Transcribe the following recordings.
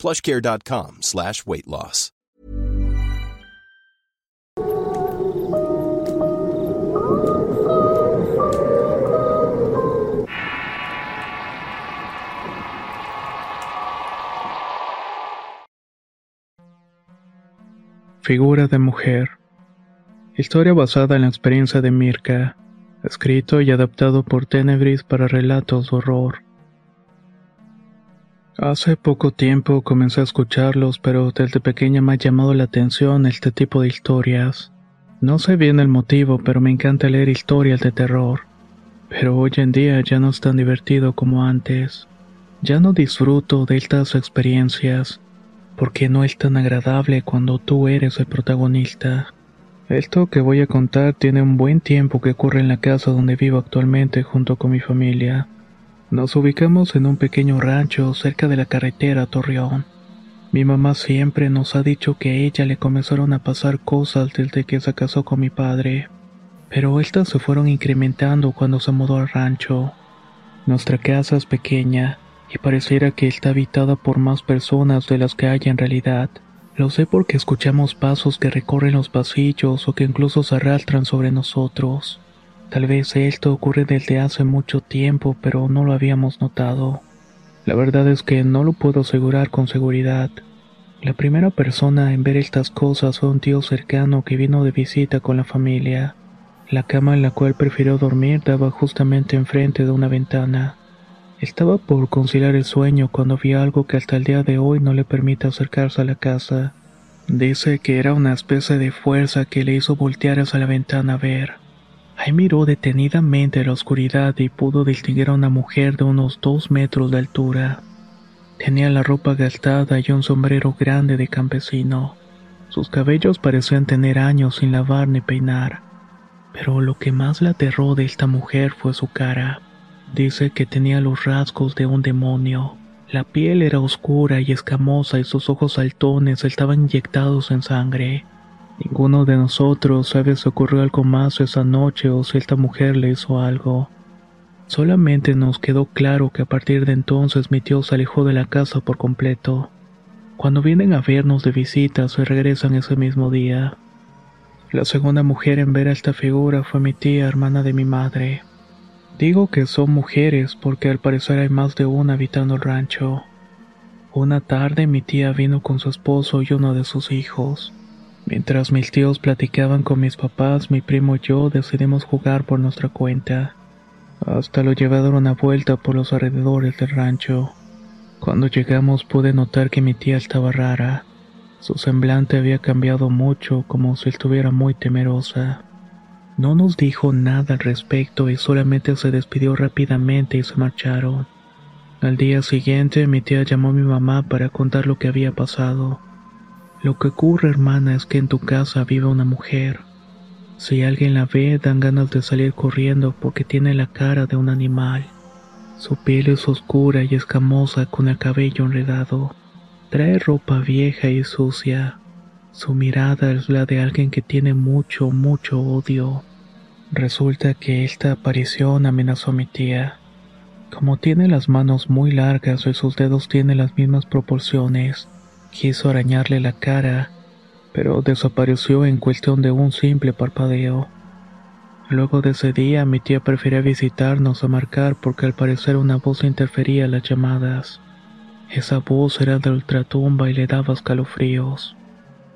plushcare.com slash weight loss. Figura de mujer. Historia basada en la experiencia de Mirka. Escrito y adaptado por Tenebris para relatos de horror. Hace poco tiempo comencé a escucharlos, pero desde pequeña me ha llamado la atención este tipo de historias. No sé bien el motivo, pero me encanta leer historias de terror. Pero hoy en día ya no es tan divertido como antes. Ya no disfruto de estas experiencias, porque no es tan agradable cuando tú eres el protagonista. Esto que voy a contar tiene un buen tiempo que ocurre en la casa donde vivo actualmente junto con mi familia. Nos ubicamos en un pequeño rancho cerca de la carretera Torreón. Mi mamá siempre nos ha dicho que a ella le comenzaron a pasar cosas desde que se casó con mi padre, pero estas se fueron incrementando cuando se mudó al rancho. Nuestra casa es pequeña y pareciera que está habitada por más personas de las que hay en realidad. Lo sé porque escuchamos pasos que recorren los pasillos o que incluso se arrastran sobre nosotros. Tal vez esto ocurre desde hace mucho tiempo, pero no lo habíamos notado. La verdad es que no lo puedo asegurar con seguridad. La primera persona en ver estas cosas fue un tío cercano que vino de visita con la familia. La cama en la cual prefirió dormir daba justamente enfrente de una ventana. Estaba por conciliar el sueño cuando vi algo que hasta el día de hoy no le permite acercarse a la casa. Dice que era una especie de fuerza que le hizo voltear hacia la ventana a ver. Miró detenidamente la oscuridad y pudo distinguir a una mujer de unos dos metros de altura. Tenía la ropa gastada y un sombrero grande de campesino. Sus cabellos parecían tener años sin lavar ni peinar. Pero lo que más la aterró de esta mujer fue su cara. Dice que tenía los rasgos de un demonio. La piel era oscura y escamosa y sus ojos saltones estaban inyectados en sangre. Ninguno de nosotros sabe si ocurrió algo más esa noche o si esta mujer le hizo algo. Solamente nos quedó claro que a partir de entonces mi tío se alejó de la casa por completo. Cuando vienen a vernos de visita se regresan ese mismo día. La segunda mujer en ver a esta figura fue mi tía, hermana de mi madre. Digo que son mujeres porque al parecer hay más de una habitando el rancho. Una tarde mi tía vino con su esposo y uno de sus hijos. Mientras mis tíos platicaban con mis papás, mi primo y yo decidimos jugar por nuestra cuenta. Hasta lo dar una vuelta por los alrededores del rancho. Cuando llegamos pude notar que mi tía estaba rara. Su semblante había cambiado mucho, como si estuviera muy temerosa. No nos dijo nada al respecto y solamente se despidió rápidamente y se marcharon. Al día siguiente mi tía llamó a mi mamá para contar lo que había pasado. Lo que ocurre, hermana, es que en tu casa vive una mujer. Si alguien la ve, dan ganas de salir corriendo porque tiene la cara de un animal. Su piel es oscura y escamosa con el cabello enredado. Trae ropa vieja y sucia. Su mirada es la de alguien que tiene mucho, mucho odio. Resulta que esta aparición amenazó a mi tía. Como tiene las manos muy largas y sus dedos tienen las mismas proporciones, Quiso arañarle la cara, pero desapareció en cuestión de un simple parpadeo. Luego de ese día mi tía prefería visitarnos a marcar porque al parecer una voz interfería las llamadas. Esa voz era de ultratumba y le daba escalofríos.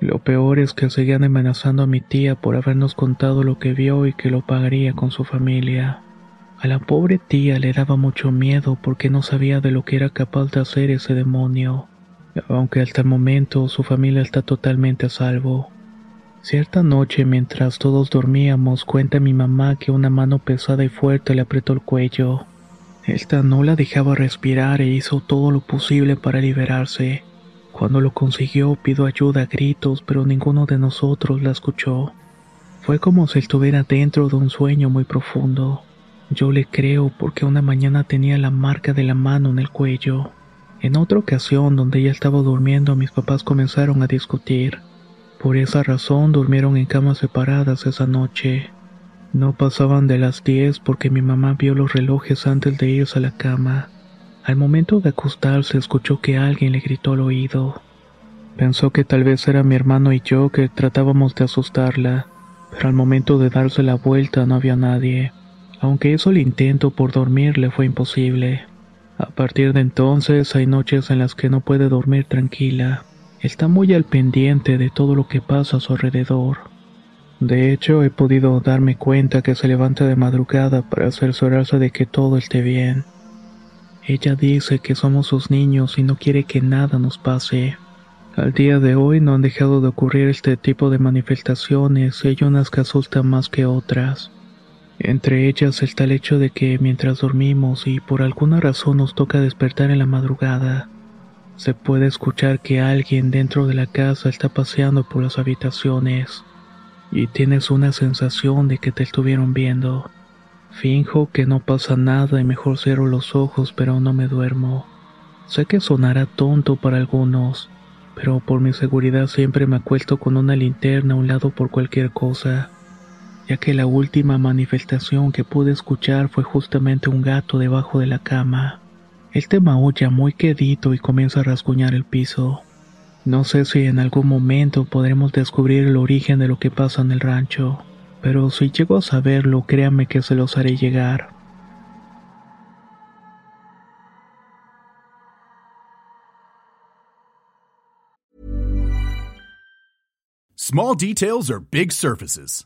Lo peor es que seguían amenazando a mi tía por habernos contado lo que vio y que lo pagaría con su familia. A la pobre tía le daba mucho miedo porque no sabía de lo que era capaz de hacer ese demonio aunque hasta el momento su familia está totalmente a salvo. Cierta noche, mientras todos dormíamos, cuenta mi mamá que una mano pesada y fuerte le apretó el cuello. Esta no la dejaba respirar e hizo todo lo posible para liberarse. Cuando lo consiguió pido ayuda a gritos, pero ninguno de nosotros la escuchó. Fue como si estuviera dentro de un sueño muy profundo. Yo le creo porque una mañana tenía la marca de la mano en el cuello. En otra ocasión donde ella estaba durmiendo mis papás comenzaron a discutir. Por esa razón durmieron en camas separadas esa noche. No pasaban de las 10 porque mi mamá vio los relojes antes de irse a la cama. Al momento de acostarse escuchó que alguien le gritó al oído. Pensó que tal vez era mi hermano y yo que tratábamos de asustarla, pero al momento de darse la vuelta no había nadie. Aunque hizo el intento por dormir le fue imposible. A partir de entonces hay noches en las que no puede dormir tranquila. Está muy al pendiente de todo lo que pasa a su alrededor. De hecho, he podido darme cuenta que se levanta de madrugada para cerciorarse de que todo esté bien. Ella dice que somos sus niños y no quiere que nada nos pase. Al día de hoy no han dejado de ocurrir este tipo de manifestaciones y hay unas que asustan más que otras. Entre ellas está el hecho de que mientras dormimos y por alguna razón nos toca despertar en la madrugada, se puede escuchar que alguien dentro de la casa está paseando por las habitaciones y tienes una sensación de que te estuvieron viendo. Finjo que no pasa nada y mejor cierro los ojos pero no me duermo. Sé que sonará tonto para algunos, pero por mi seguridad siempre me acuesto con una linterna a un lado por cualquier cosa ya que la última manifestación que pude escuchar fue justamente un gato debajo de la cama. Este maulla muy quedito y comienza a rasguñar el piso. No sé si en algún momento podremos descubrir el origen de lo que pasa en el rancho, pero si llego a saberlo, créanme que se los haré llegar. Small details are big surfaces.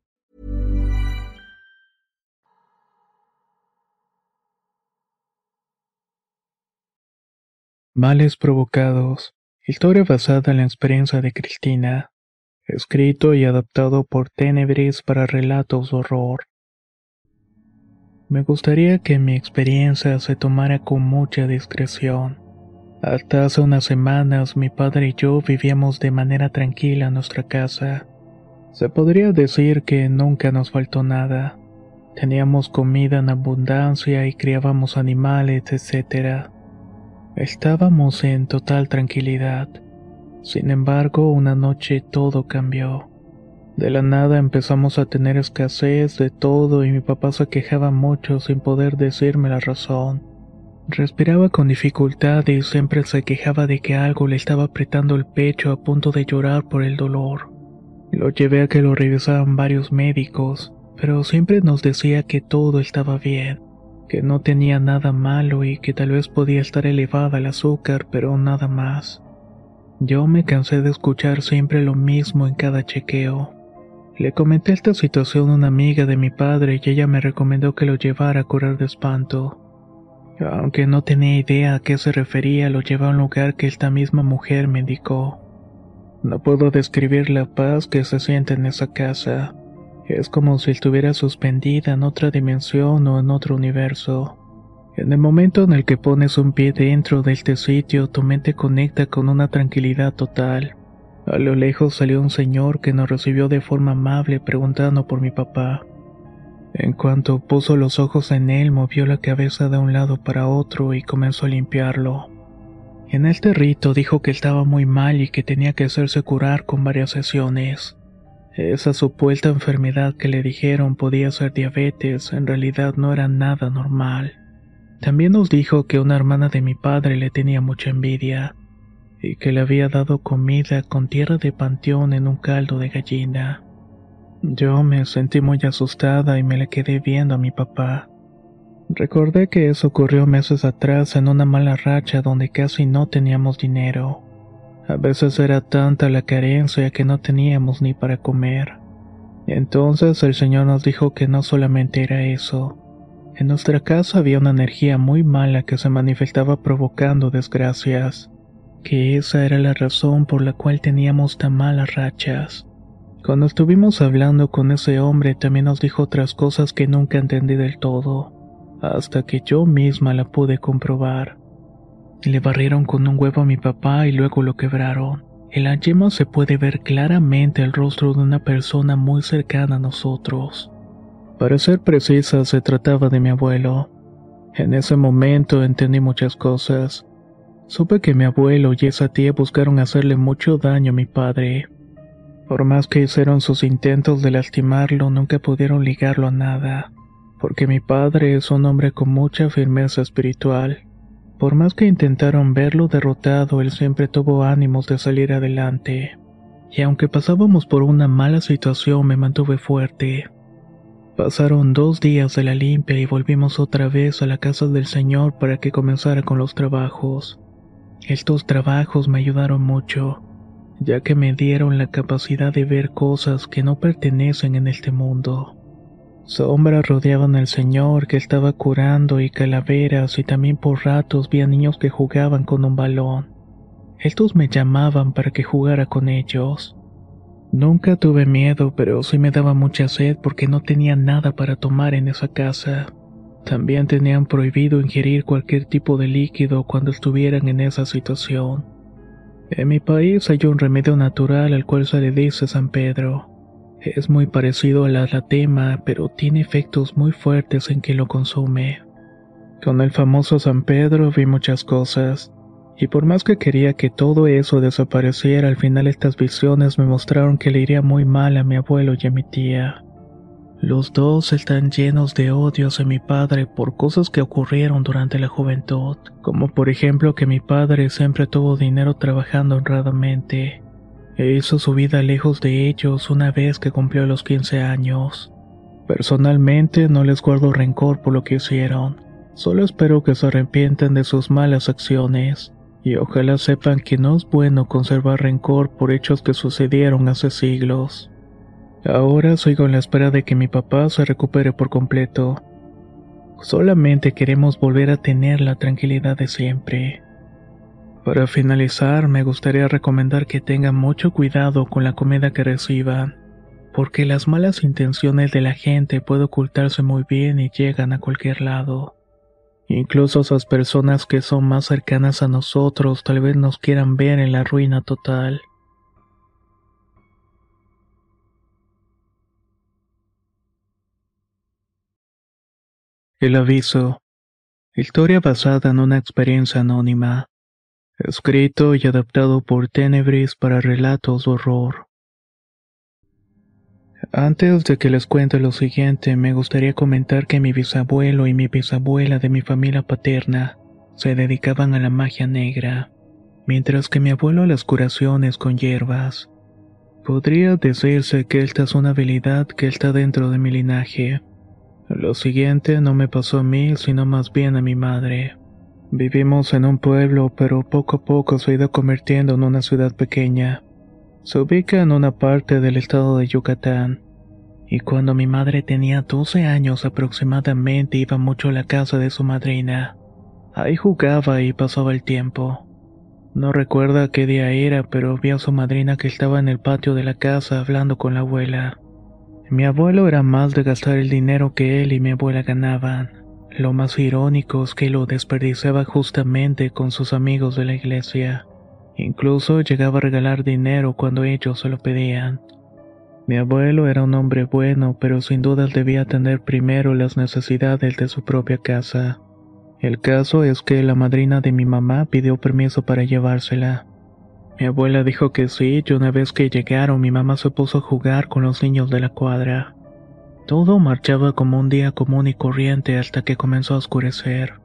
Males provocados. Historia basada en la experiencia de Cristina. Escrito y adaptado por Tenebris para relatos de horror. Me gustaría que mi experiencia se tomara con mucha discreción. Hasta hace unas semanas mi padre y yo vivíamos de manera tranquila en nuestra casa. Se podría decir que nunca nos faltó nada. Teníamos comida en abundancia y criábamos animales, etc. Estábamos en total tranquilidad. Sin embargo, una noche todo cambió. De la nada empezamos a tener escasez de todo y mi papá se quejaba mucho sin poder decirme la razón. Respiraba con dificultad y siempre se quejaba de que algo le estaba apretando el pecho a punto de llorar por el dolor. Lo llevé a que lo revisaran varios médicos, pero siempre nos decía que todo estaba bien que no tenía nada malo y que tal vez podía estar elevada el azúcar, pero nada más. Yo me cansé de escuchar siempre lo mismo en cada chequeo. Le comenté esta situación a una amiga de mi padre y ella me recomendó que lo llevara a curar de espanto. Aunque no tenía idea a qué se refería, lo llevé a un lugar que esta misma mujer me indicó. No puedo describir la paz que se siente en esa casa. Es como si estuviera suspendida en otra dimensión o en otro universo. En el momento en el que pones un pie dentro de este sitio, tu mente conecta con una tranquilidad total. A lo lejos salió un señor que nos recibió de forma amable preguntando por mi papá. En cuanto puso los ojos en él, movió la cabeza de un lado para otro y comenzó a limpiarlo. En este rito dijo que estaba muy mal y que tenía que hacerse curar con varias sesiones. Esa supuesta enfermedad que le dijeron podía ser diabetes en realidad no era nada normal. También nos dijo que una hermana de mi padre le tenía mucha envidia y que le había dado comida con tierra de panteón en un caldo de gallina. Yo me sentí muy asustada y me le quedé viendo a mi papá. Recordé que eso ocurrió meses atrás en una mala racha donde casi no teníamos dinero. A veces era tanta la carencia que no teníamos ni para comer. Entonces el Señor nos dijo que no solamente era eso. En nuestra casa había una energía muy mala que se manifestaba provocando desgracias, que esa era la razón por la cual teníamos tan malas rachas. Cuando estuvimos hablando con ese hombre también nos dijo otras cosas que nunca entendí del todo, hasta que yo misma la pude comprobar. Le barrieron con un huevo a mi papá y luego lo quebraron. En la yema se puede ver claramente el rostro de una persona muy cercana a nosotros. Para ser precisa, se trataba de mi abuelo. En ese momento entendí muchas cosas. Supe que mi abuelo y esa tía buscaron hacerle mucho daño a mi padre. Por más que hicieron sus intentos de lastimarlo, nunca pudieron ligarlo a nada, porque mi padre es un hombre con mucha firmeza espiritual. Por más que intentaron verlo derrotado, él siempre tuvo ánimos de salir adelante. Y aunque pasábamos por una mala situación, me mantuve fuerte. Pasaron dos días de la limpia y volvimos otra vez a la casa del Señor para que comenzara con los trabajos. Estos trabajos me ayudaron mucho, ya que me dieron la capacidad de ver cosas que no pertenecen en este mundo. Sombras rodeaban al señor que estaba curando y calaveras y también por ratos vi a niños que jugaban con un balón. Estos me llamaban para que jugara con ellos. Nunca tuve miedo, pero sí me daba mucha sed porque no tenía nada para tomar en esa casa. También tenían prohibido ingerir cualquier tipo de líquido cuando estuvieran en esa situación. En mi país hay un remedio natural al cual se le dice San Pedro. Es muy parecido a la latema, pero tiene efectos muy fuertes en quien lo consume. Con el famoso San Pedro vi muchas cosas, y por más que quería que todo eso desapareciera, al final estas visiones me mostraron que le iría muy mal a mi abuelo y a mi tía. Los dos están llenos de odios a mi padre por cosas que ocurrieron durante la juventud, como por ejemplo que mi padre siempre tuvo dinero trabajando honradamente, hizo su vida lejos de ellos una vez que cumplió los 15 años. Personalmente no les guardo rencor por lo que hicieron, solo espero que se arrepientan de sus malas acciones, y ojalá sepan que no es bueno conservar rencor por hechos que sucedieron hace siglos. Ahora sigo en la espera de que mi papá se recupere por completo. Solamente queremos volver a tener la tranquilidad de siempre. Para finalizar, me gustaría recomendar que tengan mucho cuidado con la comida que reciban, porque las malas intenciones de la gente pueden ocultarse muy bien y llegan a cualquier lado. Incluso esas personas que son más cercanas a nosotros tal vez nos quieran ver en la ruina total. El aviso. Historia basada en una experiencia anónima. Escrito y adaptado por Tenebris para relatos de horror. Antes de que les cuente lo siguiente, me gustaría comentar que mi bisabuelo y mi bisabuela de mi familia paterna se dedicaban a la magia negra, mientras que mi abuelo a las curaciones con hierbas. Podría decirse que esta es una habilidad que está dentro de mi linaje. Lo siguiente no me pasó a mí, sino más bien a mi madre. Vivimos en un pueblo, pero poco a poco se ha ido convirtiendo en una ciudad pequeña. Se ubica en una parte del estado de Yucatán. Y cuando mi madre tenía 12 años aproximadamente iba mucho a la casa de su madrina. Ahí jugaba y pasaba el tiempo. No recuerda qué día era, pero vi a su madrina que estaba en el patio de la casa hablando con la abuela. Mi abuelo era más de gastar el dinero que él y mi abuela ganaban. Lo más irónico es que lo desperdiciaba justamente con sus amigos de la iglesia. Incluso llegaba a regalar dinero cuando ellos se lo pedían. Mi abuelo era un hombre bueno, pero sin dudas debía atender primero las necesidades de su propia casa. El caso es que la madrina de mi mamá pidió permiso para llevársela. Mi abuela dijo que sí y una vez que llegaron mi mamá se puso a jugar con los niños de la cuadra. Todo marchaba como un día común y corriente hasta que comenzó a oscurecer.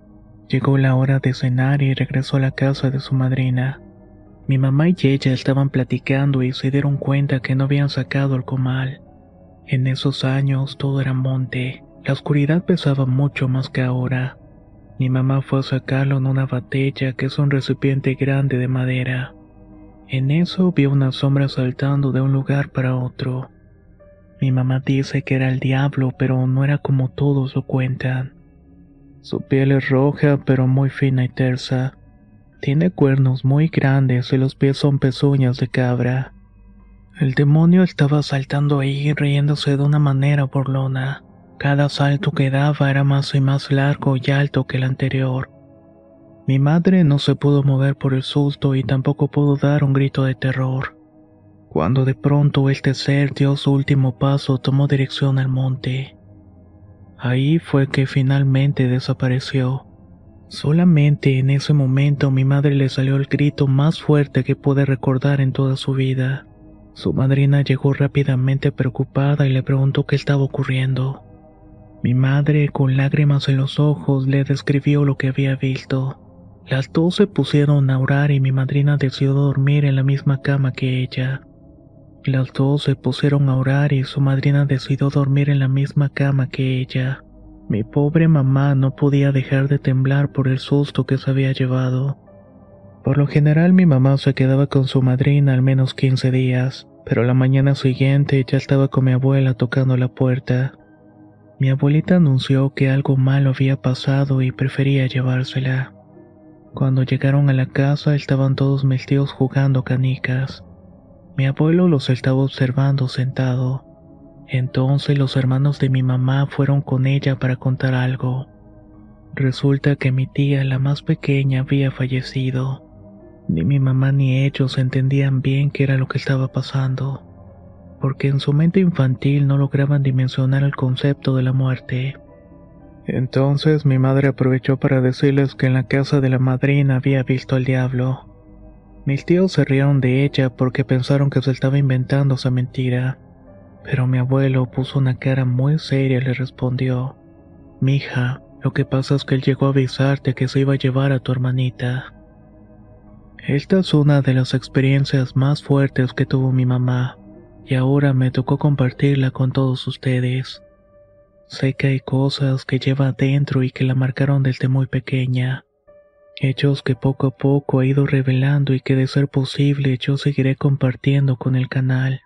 Llegó la hora de cenar y regresó a la casa de su madrina. Mi mamá y ella estaban platicando y se dieron cuenta que no habían sacado el comal. En esos años todo era monte, la oscuridad pesaba mucho más que ahora. Mi mamá fue a sacarlo en una batella que es un recipiente grande de madera. En eso vio una sombra saltando de un lugar para otro. Mi mamá dice que era el diablo, pero no era como todos lo cuentan. Su piel es roja, pero muy fina y tersa. Tiene cuernos muy grandes y los pies son pezuñas de cabra. El demonio estaba saltando ahí riéndose de una manera burlona. Cada salto que daba era más y más largo y alto que el anterior. Mi madre no se pudo mover por el susto y tampoco pudo dar un grito de terror. Cuando de pronto este ser dio su último paso tomó dirección al monte. Ahí fue que finalmente desapareció. Solamente en ese momento mi madre le salió el grito más fuerte que pude recordar en toda su vida. Su madrina llegó rápidamente preocupada y le preguntó qué estaba ocurriendo. Mi madre, con lágrimas en los ojos, le describió lo que había visto. Las dos se pusieron a orar y mi madrina decidió dormir en la misma cama que ella. Las dos se pusieron a orar y su madrina decidió dormir en la misma cama que ella. Mi pobre mamá no podía dejar de temblar por el susto que se había llevado. Por lo general mi mamá se quedaba con su madrina al menos 15 días, pero la mañana siguiente ya estaba con mi abuela tocando la puerta. Mi abuelita anunció que algo malo había pasado y prefería llevársela. Cuando llegaron a la casa estaban todos mis tíos jugando canicas. Mi abuelo los estaba observando sentado. Entonces los hermanos de mi mamá fueron con ella para contar algo. Resulta que mi tía, la más pequeña, había fallecido. Ni mi mamá ni ellos entendían bien qué era lo que estaba pasando porque en su mente infantil no lograban dimensionar el concepto de la muerte. Entonces mi madre aprovechó para decirles que en la casa de la madrina había visto al diablo. Mis tíos se rieron de ella porque pensaron que se estaba inventando esa mentira, pero mi abuelo puso una cara muy seria y le respondió, Mija, lo que pasa es que él llegó a avisarte que se iba a llevar a tu hermanita. Esta es una de las experiencias más fuertes que tuvo mi mamá y ahora me tocó compartirla con todos ustedes. Sé que hay cosas que lleva adentro y que la marcaron desde muy pequeña. Hechos que poco a poco he ido revelando y que de ser posible yo seguiré compartiendo con el canal.